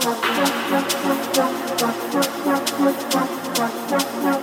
Thank you.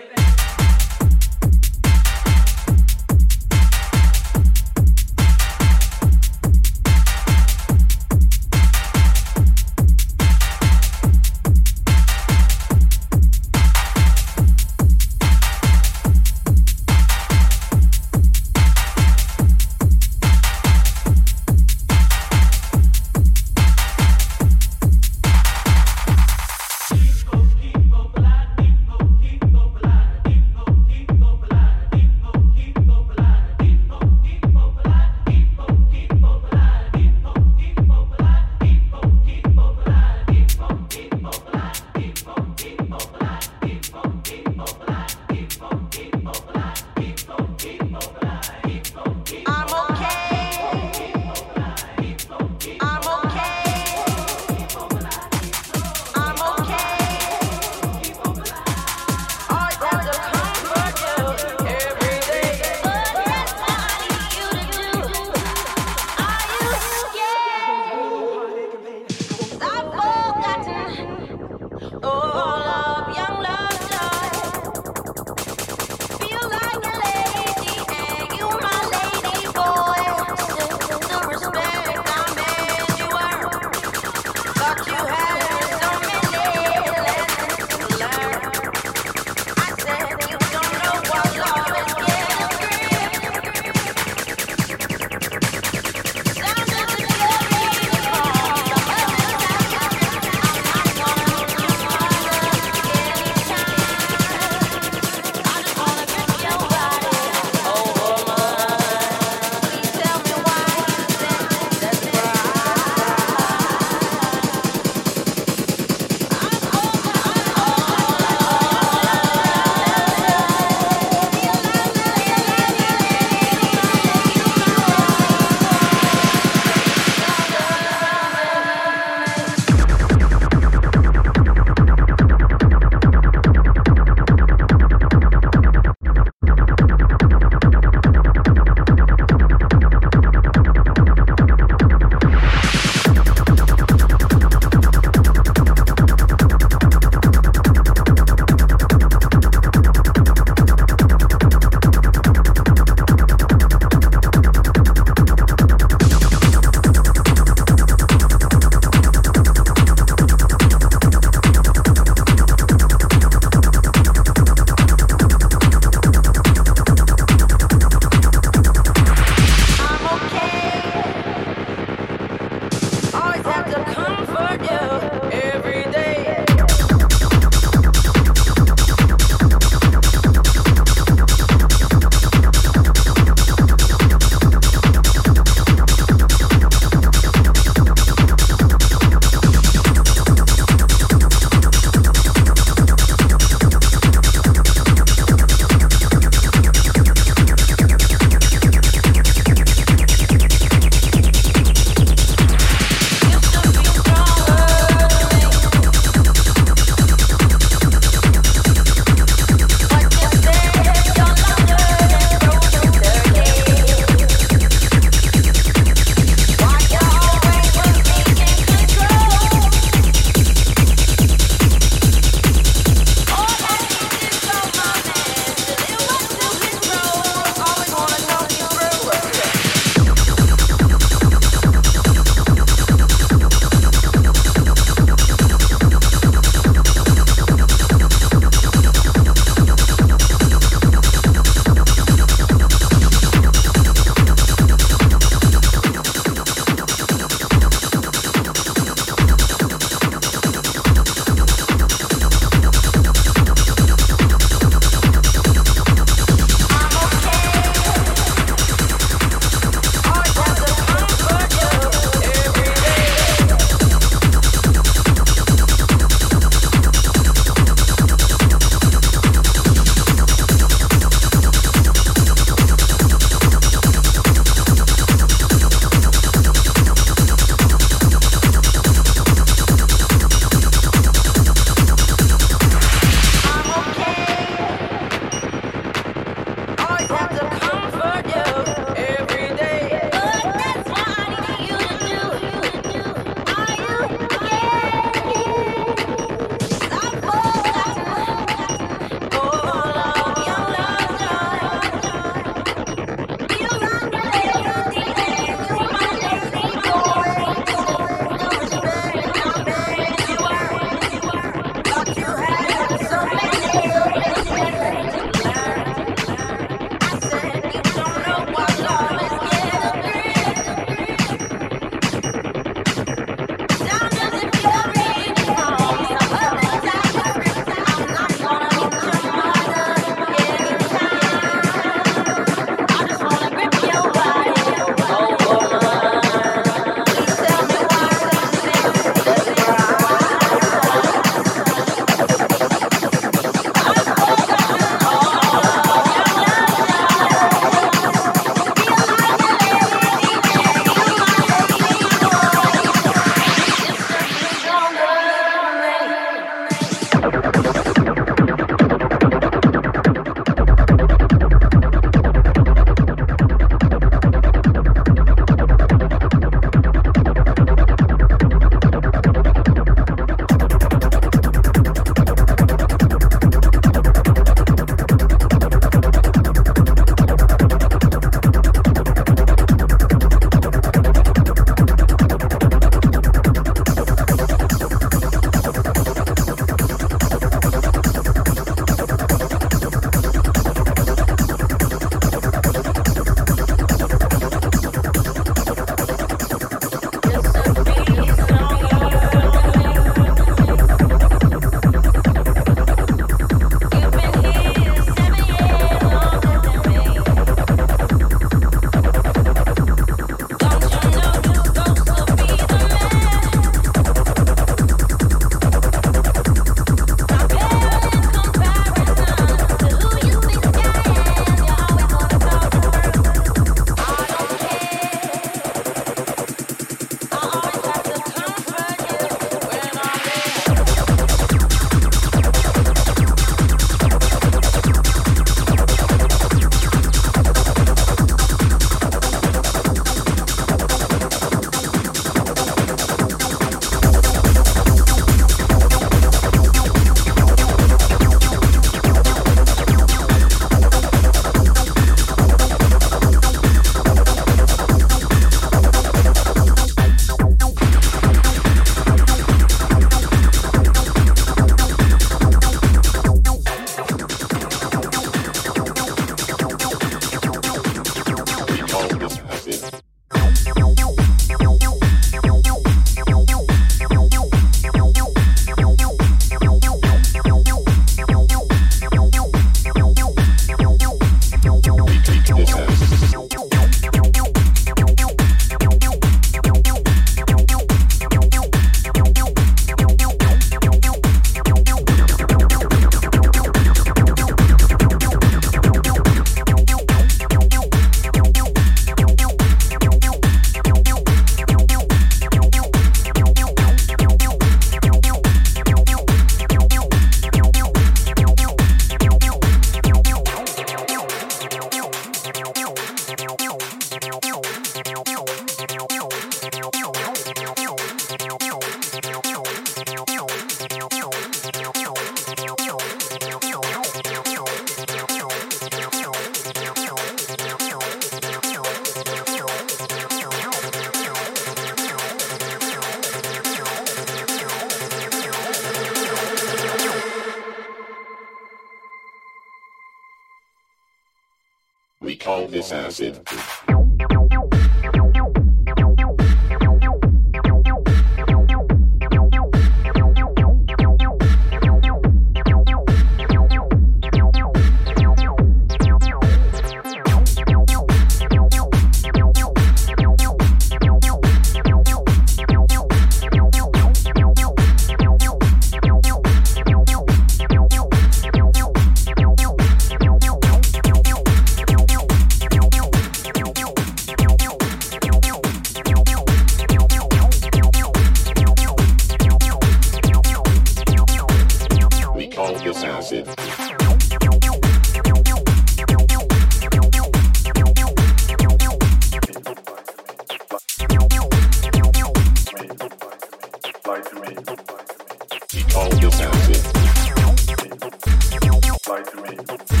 We call this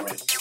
acid.